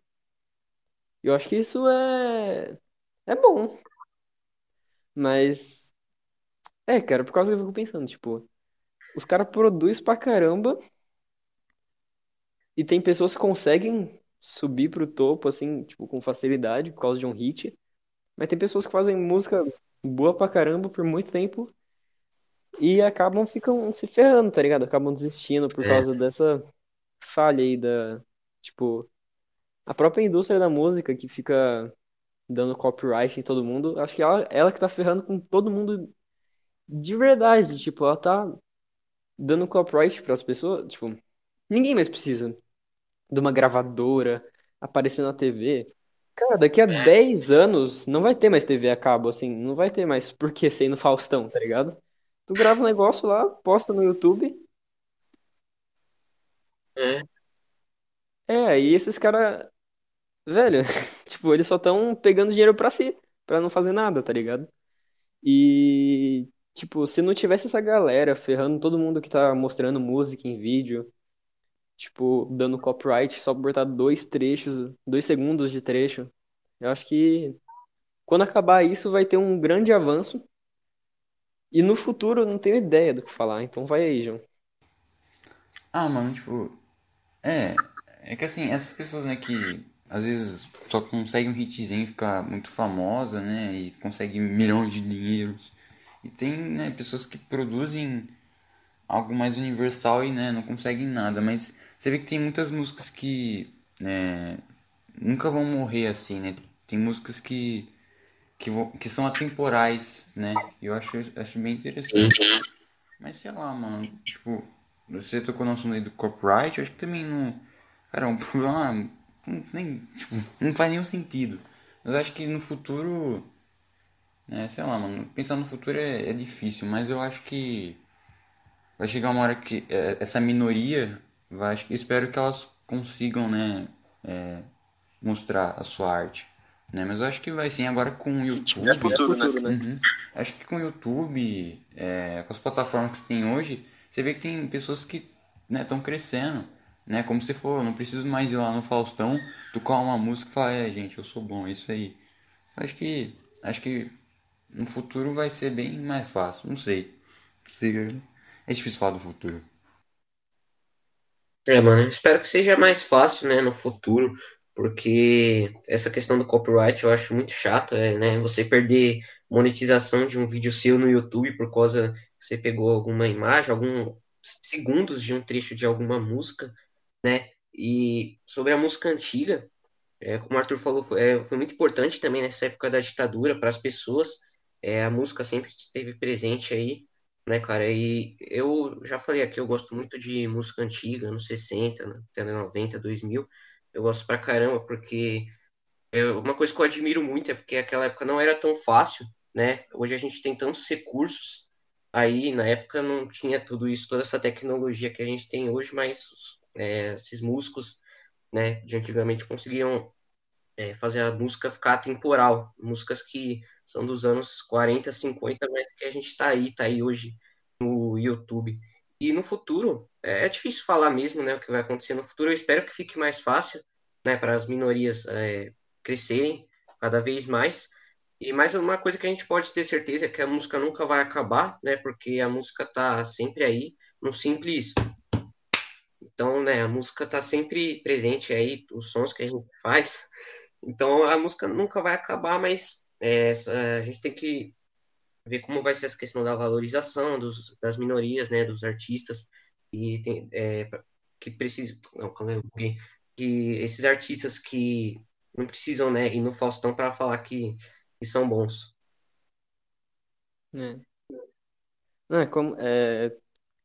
Eu acho que isso é... é bom. Mas, é, cara, por causa que eu fico pensando, tipo, os caras produzem pra caramba e tem pessoas que conseguem subir pro topo, assim, tipo, com facilidade por causa de um hit. Mas tem pessoas que fazem música boa pra caramba por muito tempo e acabam ficam se ferrando, tá ligado? Acabam desistindo por É. causa dessa falha aí da, tipo, a própria indústria da música que fica dando copyright em todo mundo, acho que ela, ela que tá ferrando com todo mundo de verdade, tipo, ela tá dando copyright pras pessoas, tipo, ninguém mais precisa de uma gravadora aparecer na TV. Cara, daqui a 10 anos não vai ter mais TV a cabo, assim, não vai ter mais por que ser no Faustão, tá ligado? Tu grava um negócio lá, posta no YouTube, É, é, e esses caras, velho, tipo, eles só tão pegando dinheiro pra si, pra não fazer nada, tá ligado? E, tipo, se não tivesse essa galera ferrando todo mundo que tá mostrando música em vídeo, tipo, dando copyright só por botar dois trechos, dois segundos de trecho, eu acho que quando acabar isso vai ter um grande avanço. E no futuro eu não tenho ideia do que falar, então vai aí, João. Ah, mano, tipo. É. É que assim, essas pessoas, né, que às vezes só conseguem um hitzinho e ficar muito famosa, né? E conseguem milhões de dinheiros. E tem, né, pessoas que produzem algo mais universal e, né, não conseguem nada. Mas você vê que tem muitas músicas que, né, nunca vão morrer assim, né? Tem músicas que, que, vão, que são atemporais, né? Eu acho, acho bem interessante. Mas sei lá, mano, tipo, você tocou no assunto aí do copyright, eu acho que também não. Cara, é um problema. Não, nem, tipo, não faz nenhum sentido. Mas acho que no futuro. É, sei lá, mano, pensar no futuro é, é difícil, mas eu acho que vai chegar uma hora que é, essa minoria vai, espero que elas consigam, né, é, mostrar a sua arte, né? Mas eu acho que vai sim agora com o YouTube. futuro, né? Uhum. Acho que com o YouTube, é, com as plataformas que tem hoje, você vê que tem pessoas que estão né, crescendo, né? Como você falou, não preciso mais ir lá no Faustão, tocar uma música e falar, é, gente, eu sou bom, é isso aí. Acho que, acho que no futuro vai ser bem mais fácil, não sei. É difícil falar do futuro. É, mano, espero que seja mais fácil, né, no futuro, porque essa questão do copyright eu acho muito chato, é, né, você perder monetização de um vídeo seu no YouTube por causa que você pegou alguma imagem, alguns segundos de um trecho de alguma música, né, e sobre a música antiga, é, como o Arthur falou, foi, é, foi muito importante também nessa época da ditadura para as pessoas, é, a música sempre esteve presente aí, né, cara? E eu já falei aqui, eu gosto muito de música antiga, anos 60, até 90, 2000. Eu gosto pra caramba, porque é uma coisa que eu admiro muito é porque aquela época não era tão fácil, né? Hoje a gente tem tantos recursos, aí na época não tinha tudo isso, toda essa tecnologia que a gente tem hoje, mas é, esses músicos, né, de antigamente conseguiam é, fazer a música ficar temporal, músicas que são dos anos 40, 50, mas que a gente está aí, está aí hoje no YouTube. E no futuro, é, é, difícil falar mesmo, né, o que vai acontecer no futuro. Eu espero que fique mais fácil, né, para as minorias é, crescerem cada vez mais. E mais uma coisa que a gente pode ter certeza é que a música nunca vai acabar, né, porque a música está sempre aí, no simples. Então, né, a música está sempre presente aí, os sons que a gente faz. Então, a música nunca vai acabar, mas é, a gente tem que ver como vai ser essa questão da valorização dos, das minorias, né, dos artistas e tem, é, que precisam, não, calma que esses artistas que não precisam, né, ir no Faustão para falar que, que são bons. É. Não, é como, é,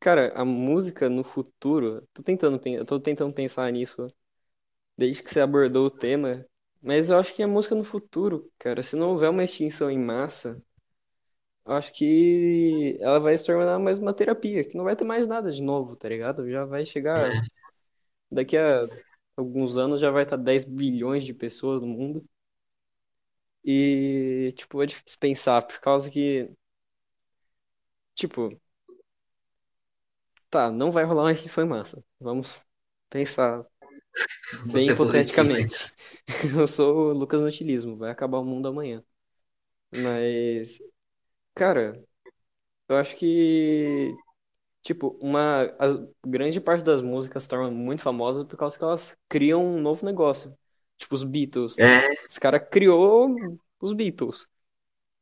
cara, a música no futuro, tô tentando, eu tô tentando pensar nisso desde que você abordou o tema, mas eu acho que a música no futuro, cara, se não houver uma extinção em massa, eu acho que ela vai se tornar mais uma terapia, que não vai ter mais nada de novo, tá ligado? Já vai chegar. Daqui a alguns anos já vai estar 10 bilhões de pessoas no mundo. E, tipo, é difícil pensar, por causa que. Tipo. Tá, não vai rolar uma extinção em massa. Vamos pensar Bem Você hipoteticamente. Eu sou o Lucas Nutilismo, vai acabar o mundo amanhã. Mas, cara, eu acho que, tipo, uma a grande parte das músicas tornam muito famosas por causa que elas criam um novo negócio. Tipo, os Beatles. É. Esse cara criou os Beatles.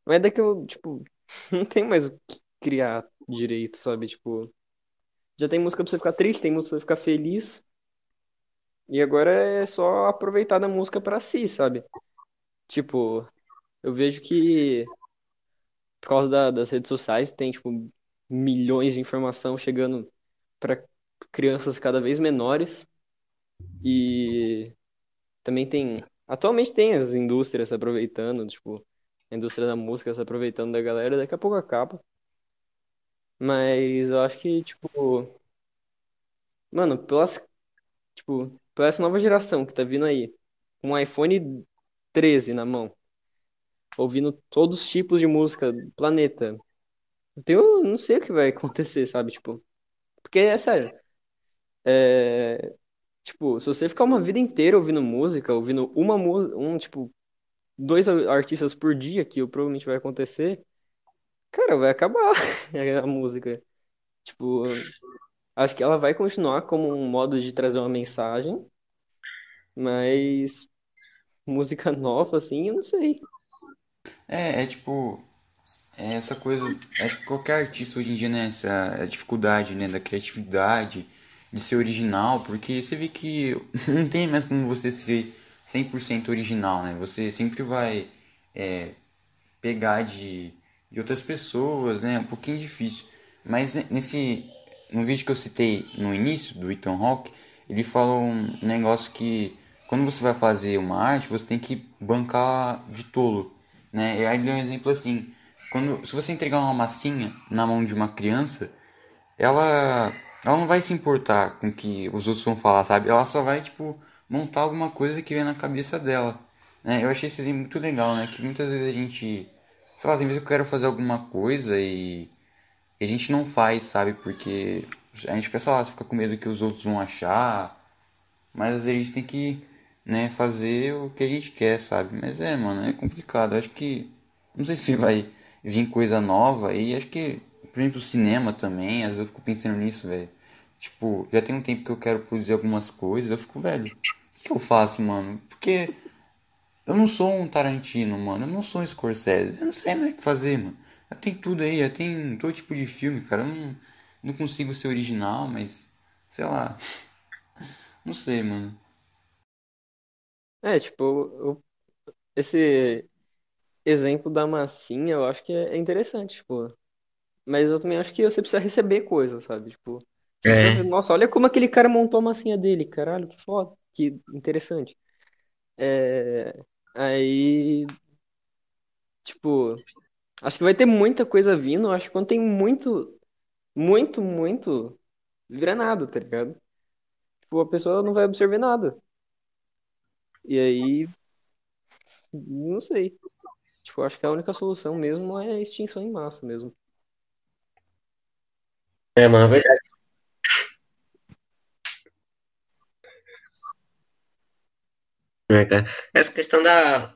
Mas é daqui eu, tipo, não tem mais o que criar direito, sabe? Tipo, já tem música pra você ficar triste, tem música pra você ficar feliz. E agora é só aproveitar da música pra si, sabe? Tipo, eu vejo que por causa da- das redes sociais tem, tipo, milhões de informação chegando pra crianças cada vez menores. E também tem. Atualmente tem as indústrias se aproveitando, tipo, a indústria da música se aproveitando da galera, daqui a pouco acaba. Mas eu acho que, tipo, mano, pelas, tipo, pra essa nova geração que tá vindo aí, com um iPhone 13 na mão, ouvindo todos os tipos de música do planeta, eu tenho, não sei o que vai acontecer, sabe? Tipo, porque é sério. É, tipo, se você ficar uma vida inteira ouvindo música, ouvindo uma música, um, tipo, dois artistas por dia, que provavelmente vai acontecer, cara, vai acabar a música. Tipo, Acho que ela vai continuar como um modo de trazer uma mensagem, mas música nova, assim, eu não sei. É, é tipo, é essa coisa, acho que qualquer artista hoje em dia, né, essa dificuldade, né, da criatividade, de ser original, porque você vê que não tem mais como você ser 100% original, né, você sempre vai é, pegar de, de outras pessoas, né, é um pouquinho difícil, mas nesse, no vídeo que eu citei no início do Ethan Hawke, ele falou um negócio que quando você vai fazer uma arte, você tem que bancar de tolo, né? E aí ele deu um exemplo assim, quando se você entregar uma massinha na mão de uma criança, ela ela não vai se importar com o que os outros vão falar, sabe? Ela só vai tipo montar alguma coisa que vem na cabeça dela, né? Eu achei esse exemplo muito legal, né? Que muitas vezes a gente, sei lá, tem vezes que eu quero fazer alguma coisa e E a gente não faz, sabe? Porque a gente fica, sei lá, fica com medo que os outros vão achar. Mas às vezes a gente tem que, né, fazer o que a gente quer, sabe? Mas é, mano, é complicado. Eu acho que. Não sei se vai vir coisa nova. E acho que, por exemplo, o cinema também. Às vezes eu fico pensando nisso, velho. Tipo, já tem um tempo que eu quero produzir algumas coisas. Eu fico, velho, o que eu faço, mano? Porque eu não sou um Tarantino, mano. Eu não sou um Scorsese. Eu não sei mais o que fazer, mano. Já tem tudo aí, já tem todo tipo de filme, cara. Eu não, não consigo ser original, mas. Sei lá. Não sei, mano. É, tipo, eu- esse exemplo da massinha eu acho que é é interessante, tipo. Mas eu também acho que você precisa receber coisa, sabe? Tipo, você precisa É, nossa, olha como aquele cara montou a massinha dele, caralho, que foda, que interessante. É, aí, tipo, acho que vai ter muita coisa vindo, acho que quando tem muito, muito, muito, vira nada, tá ligado? Tipo, a pessoa não vai absorver nada. E aí, não sei. Tipo, acho que a única solução mesmo é a extinção em massa mesmo. é, mano, é verdade. Né, cara? Essa questão da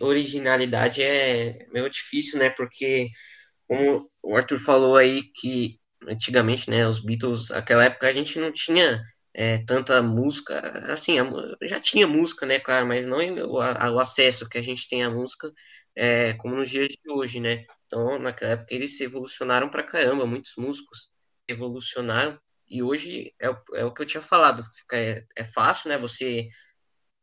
originalidade é meio difícil, né? Porque, como o Arthur falou aí, que antigamente, né, os Beatles, aquela época a gente não tinha é, tanta música, assim, já tinha música, né, claro, mas não o, a- o acesso que a gente tem à música é, como nos dias de hoje, né? Então, naquela época eles evolucionaram pra caramba, muitos músicos evolucionaram, e hoje é, é o que eu tinha falado, é, é fácil, né, você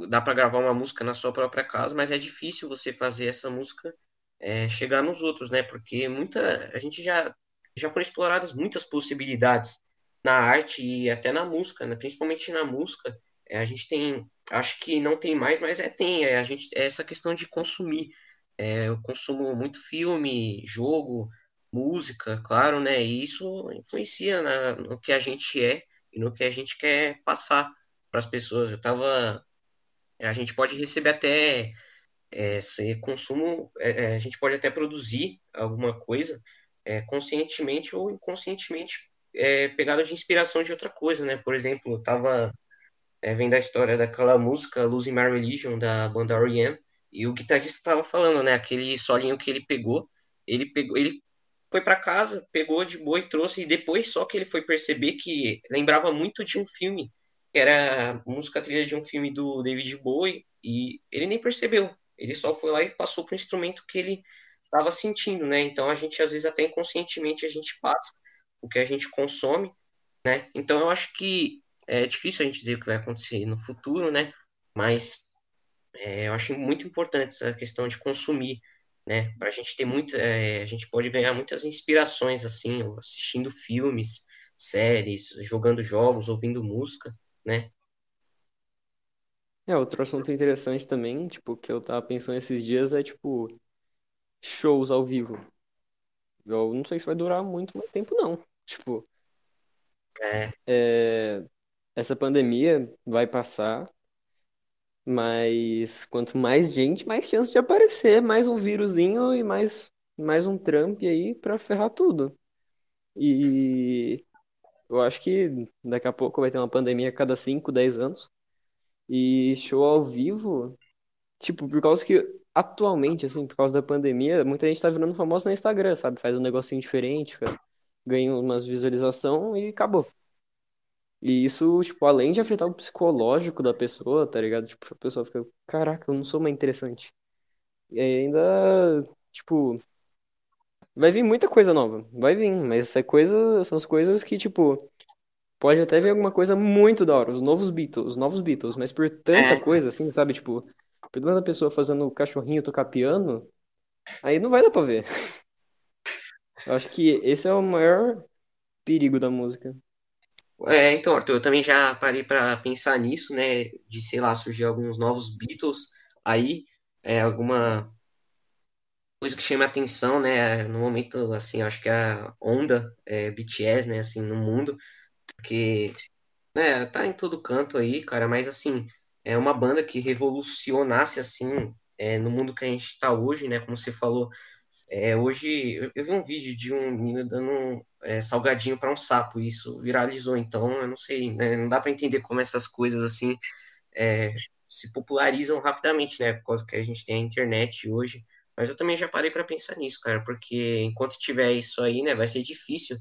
dá para gravar uma música na sua própria casa, mas é difícil você fazer essa música é, chegar nos outros, né? Porque muita a gente já já foram exploradas muitas possibilidades na arte e até na música, né? Principalmente na música, é, a gente tem, acho que não tem mais, mas é tem, é, a gente é essa questão de consumir. É, eu consumo muito filme, jogo, música, claro, né? E isso influencia na, no que a gente é e no que a gente quer passar para as pessoas. Eu tava a gente pode receber até é, ser consumo, é, é, a gente pode até produzir alguma coisa é, conscientemente ou inconscientemente é, pegada de inspiração de outra coisa, né? Por exemplo, eu tava é, vendo a história daquela música Losing My Religion da banda R.E.M. e o guitarrista estava falando, né? Aquele solinho que ele pegou, ele pegou, ele foi para casa, pegou de boa e trouxe, e depois só que ele foi perceber que lembrava muito de um filme, era música trilha de um filme do David Bowie, e ele nem percebeu. Ele só foi lá e passou para o instrumento que ele estava sentindo, né? Então a gente às vezes até inconscientemente a gente passa o que a gente consome, né? Então eu acho que é difícil a gente dizer o que vai acontecer no futuro, né? Mas é, eu acho muito importante essa questão de consumir, né? Para a gente ter muito, é, a gente pode ganhar muitas inspirações assim, assistindo filmes, séries, jogando jogos, ouvindo música, né? É, outro assunto interessante também, tipo, que eu tava pensando esses dias é, tipo, shows ao vivo. Eu não sei se vai durar muito mais tempo, não. Tipo, É, é, essa pandemia vai passar, mas quanto mais gente, mais chance de aparecer mais um vírusinho e mais, mais um Trump aí pra ferrar tudo. E eu acho que daqui a pouco vai ter uma pandemia a cada 5, 10 anos. E show ao vivo. Tipo, por causa que atualmente, assim, por causa da pandemia, muita gente tá virando famosa no Instagram, sabe? Faz um negocinho diferente, cara. Ganha umas visualização e acabou. E isso, tipo, além de afetar o psicológico da pessoa, tá ligado? Tipo, a pessoa fica, caraca, eu não sou mais interessante. E ainda, tipo, vai vir muita coisa nova. Vai vir, mas essa coisa, são as coisas que, tipo, pode até vir alguma coisa muito da hora, os novos Beatles, os novos Beatles, mas por tanta é, coisa, assim, sabe? Tipo, por tanta pessoa fazendo cachorrinho tocar piano. Aí não vai dar pra ver. Eu acho que esse é o maior perigo da música. é, então, Arthur, eu também já parei para pensar nisso, né? De, sei lá, surgir alguns novos Beatles aí, é, alguma coisa que chame a atenção, né? No momento, assim, acho que a onda é, BTS, né? Assim, no mundo, porque É, tá em todo canto aí, cara, mas assim, é uma banda que revolucionasse assim, é, no mundo que a gente está hoje, né? Como você falou, É, hoje eu, eu vi um vídeo de um menino dando é, salgadinho para um sapo, e isso viralizou, então eu não sei, né? Não dá para entender como essas coisas assim é, se popularizam rapidamente, né? Por causa que a gente tem a internet hoje. Mas eu também já parei para pensar nisso, cara, porque enquanto tiver isso aí, né, vai ser difícil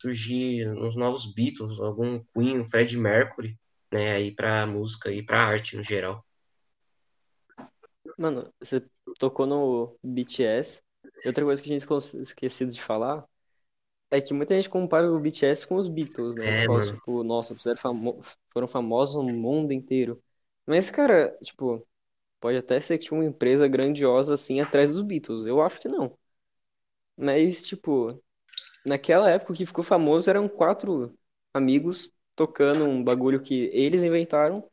surgir uns novos Beatles, algum Queen, Fred Mercury, né, aí pra música e pra arte no geral. Mano, você tocou no BTS. Outra coisa que a gente esquecido de falar é que muita gente compara o BTS com os Beatles, né? É, causa, tipo, nossa, famo- foram famosos no mundo inteiro. Mas, cara, tipo, pode até ser que tinha uma empresa grandiosa assim atrás dos Beatles. Eu acho que não. Mas, tipo, naquela época o que ficou famoso eram quatro amigos tocando um bagulho que eles inventaram,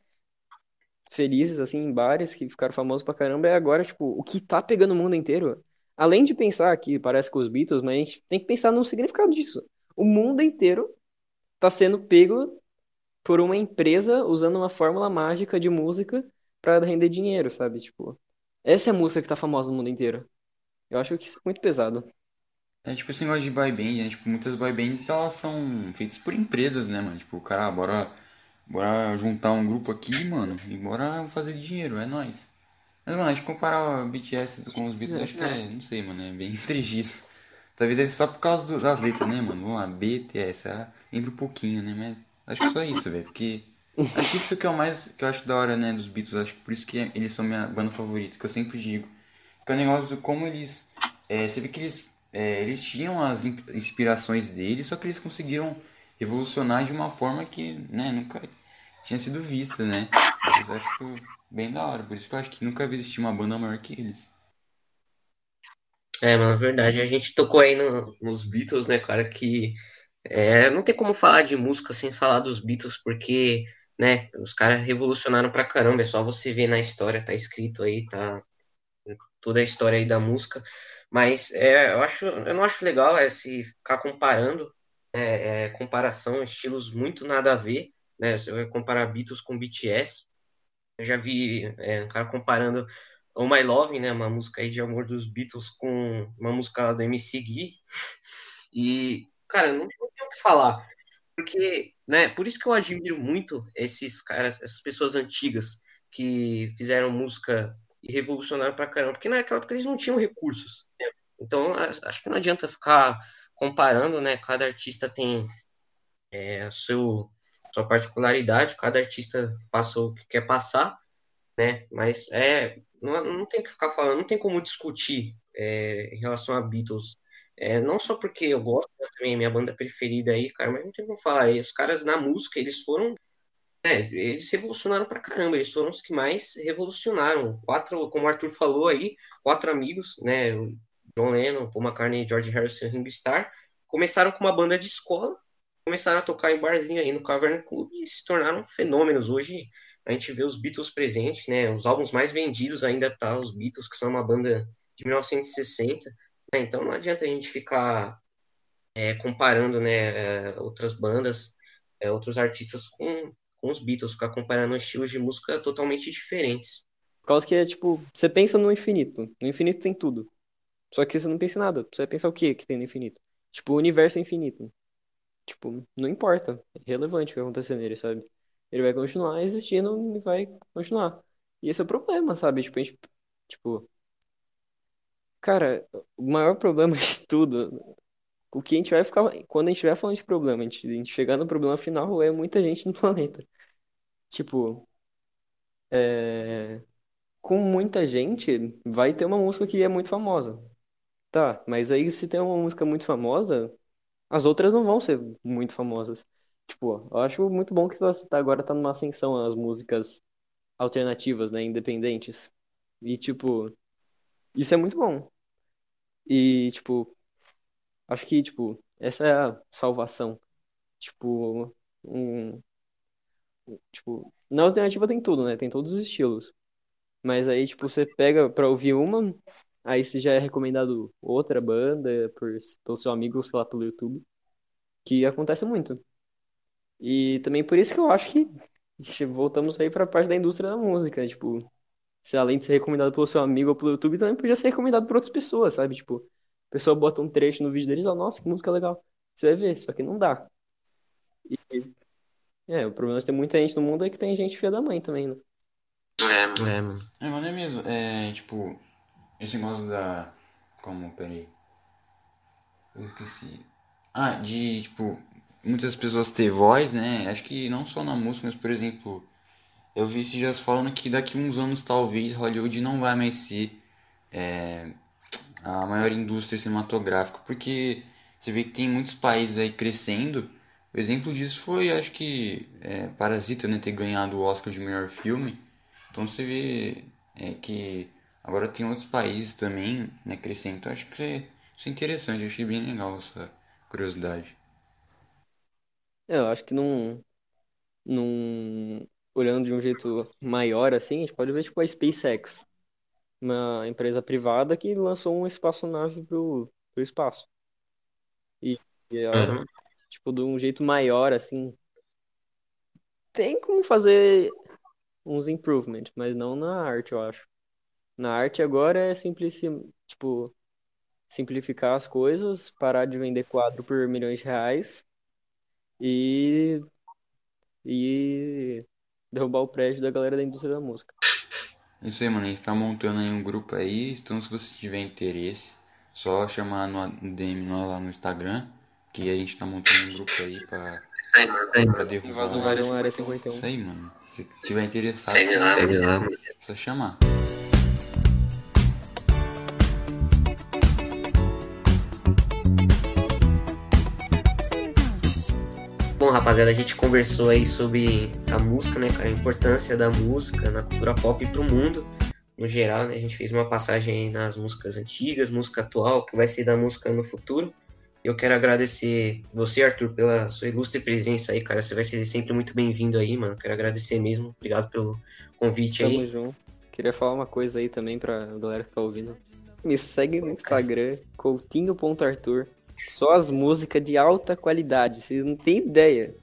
felizes, assim, em bares, que ficaram famosos pra caramba. E agora, tipo, o que tá pegando o mundo inteiro, além de pensar que parece com os Beatles, mas a gente tem que pensar no significado disso. O mundo inteiro tá sendo pego por uma empresa usando uma fórmula mágica de música pra render dinheiro, sabe? Tipo, essa é a música que tá famosa no mundo inteiro. Eu acho que isso é muito pesado. É tipo esse negócio de boy band, né? Tipo, muitas boy bands elas são feitas por empresas, né, mano? Tipo, cara, bora, bora juntar um grupo aqui, mano, e bora fazer dinheiro, é nóis. Mas, mano, a gente comparar o BTS com os Beatles, acho que é, não sei, mano, é bem trejiço. Talvez deve ser só por causa do- das letras, né, mano? Vamos lá, BTS, ah, lembra um pouquinho, né? Mas acho que só isso, velho, porque acho que isso que é o mais que eu acho da hora, né, dos Beatles, acho que por isso que eles são minha banda favorita, que eu sempre digo. Que é o negócio de como eles. é, você vê que eles, é, eles tinham as in- inspirações deles, só que eles conseguiram revolucionar de uma forma que, né, nunca tinha sido vista, né? Eu acho bem da hora, por isso que eu acho que nunca existiu uma banda maior que eles. É, mano, verdade. A gente tocou aí no- nos Beatles, né, cara, que é, não tem como falar de música sem falar dos Beatles, porque, né, os caras revolucionaram pra caramba. É só você ver na história, tá escrito aí, tá toda a história aí da música. Mas é, eu acho, eu não acho legal é, se ficar comparando, é, é, comparação, estilos muito nada a ver, né? Você vai comparar Beatles com BTS. Eu já vi é, um cara comparando Oh My Love, né, uma música aí de amor dos Beatles com uma música lá do MC Gui. E, cara, não, não tenho o que falar, porque, né, por isso que eu admiro muito esses caras, essas pessoas antigas que fizeram música e revolucionaram pra caramba, porque naquela época eles não tinham recursos. né? Então, acho que não adianta ficar comparando, né? Cada artista tem é, seu, sua particularidade, cada artista passa o que quer passar né? Mas é, não, não tem que ficar falando, não tem como discutir é, em relação a Beatles. É, não só porque eu gosto, né, também é minha banda preferida aí, cara, mas não tem como falar. Os caras na música, eles foram, né, eles revolucionaram pra caramba, eles foram os que mais revolucionaram. Quatro, como o Arthur falou aí, quatro amigos, né? John Lennon, Paul McCartney, George Harrison e Ringo Starr, começaram com uma banda de escola, começaram a tocar em barzinho aí no Cavern Club e se tornaram fenômenos. Hoje a gente vê os Beatles presentes, né? Os álbuns mais vendidos ainda tá os Beatles, que são uma banda de 1960, né? Então não adianta a gente ficar é, comparando, né, é, outras bandas, é, outros artistas com, com os Beatles, ficar comparando estilos de música totalmente diferentes. Por causa que é tipo, você pensa no infinito. No infinito tem tudo. Só que você não pensa em nada. Você vai pensar o que que tem no infinito? Tipo, o universo é infinito. Tipo, não importa. É relevante o que acontecer nele, sabe? Ele vai continuar existindo e vai continuar. E esse é o problema, sabe? Tipo, a gente, tipo, cara, o maior problema de tudo, o que a gente vai ficar, quando a gente estiver falando de problema, a gente, a gente chegar no problema final, é muita gente no planeta. Tipo, é, com muita gente, vai ter uma música que é muito famosa. Tá, mas aí se tem uma música muito famosa, as outras não vão ser muito famosas. Tipo, eu acho muito bom que tá, tá- agora tá numa ascensão as músicas alternativas, né, independentes. E, tipo, isso é muito bom. E, tipo, acho que, tipo, essa é a salvação. Tipo, um, tipo, na alternativa tem tudo, né? Tem todos os estilos. Mas aí, tipo, você pega pra ouvir uma, aí você já é recomendado outra banda por, pelo seu amigo, sei lá, pelo YouTube, que acontece muito. E também por isso que eu acho que voltamos aí pra parte da indústria da música, tipo, se além de ser recomendado pelo seu amigo ou pelo YouTube, também podia ser recomendado por outras pessoas, sabe? Tipo, A pessoa bota um trecho no vídeo deles e fala, nossa, que música legal. Você vai ver, só que não dá. E, é, o problema de ter muita gente no mundo é que tem gente filha da mãe também, né? É, mano. É, mano. É, mas não é mesmo. É, tipo, esse negócio da. Como, peraí. Eu esqueci. Ah, de, tipo, muitas pessoas ter voz, né? Acho que não só na música, mas, por exemplo, eu vi esses dias falando que daqui uns anos, talvez, Hollywood não vai mais ser é, a maior indústria cinematográfica, porque você vê que tem muitos países aí crescendo. O exemplo disso foi, acho que, é, Parasita, né? Ter ganhado o Oscar de melhor filme. Então você vê é, que agora tem outros países também, né? Crescendo. Então acho que isso é interessante, eu achei bem legal essa curiosidade. É, eu acho que não, não, olhando de um jeito maior assim, a gente pode ver tipo a SpaceX, uma empresa privada que lançou uma espaçonave pro, pro espaço. E, e Uhum. tipo, de um jeito maior assim, tem como fazer uns improvements, mas não na arte, eu acho. Na arte agora é simplici, tipo, simplificar as coisas, parar de vender quadro por milhões de reais e e derrubar o prédio da galera da indústria da música. Isso aí, mano. A gente tá montando aí um grupo aí. Então, se você tiver interesse, só chamar no DM nós lá no Instagram. Que a gente tá montando um grupo aí pra, aí, mano. Pra derrubar. Invasão área 51. Isso aí, mano. Se tiver interessado, lá, segue lá, é só chamar. Bom, rapaziada, a gente conversou aí sobre a música, né? A importância da música na cultura pop pro mundo, no geral, né? A gente fez uma passagem aí nas músicas antigas, música atual, que vai ser da música no futuro. Eu quero agradecer você, Arthur, pela sua ilustre presença aí, cara. Você vai ser sempre muito bem-vindo aí, mano. Quero agradecer mesmo. Obrigado pelo convite Tamo aí. junto. Queria falar uma coisa aí também pra galera que tá ouvindo. Me segue no Instagram, coutinho.arthur. Só as músicas de alta qualidade, vocês não têm ideia.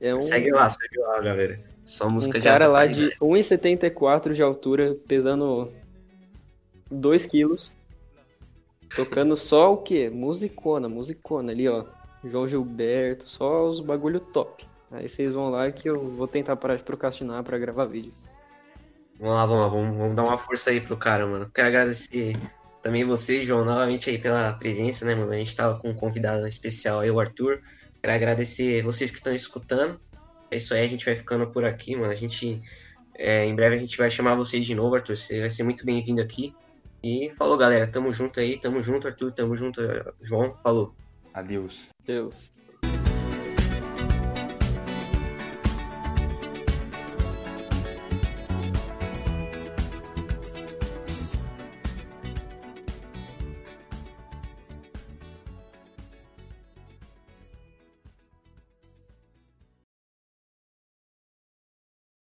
É um, Segue lá, segue lá, galera. Só um música de cara alta lá qualidade. de 1,74 de altura, pesando 2 quilos, tocando só o quê? Musicona, musicona ali, ó. João Gilberto, só os bagulho top. Aí vocês vão lá que eu vou tentar parar de procrastinar pra gravar vídeo. Vamos lá, vamos lá, vamos, vamos dar uma força aí pro cara, mano. Quero agradecer também você, João, novamente aí pela presença, né, mano? A gente tava com um convidado especial aí, o Arthur. Quero agradecer vocês que estão escutando. É isso aí, a gente vai ficando por aqui, mano. A gente, é, em breve a gente vai chamar vocês de novo, Arthur. Você vai ser muito bem-vindo aqui. E falou, galera. Tamo junto aí, tamo junto, Arthur. Tamo junto, João. Falou. Adeus. Deus.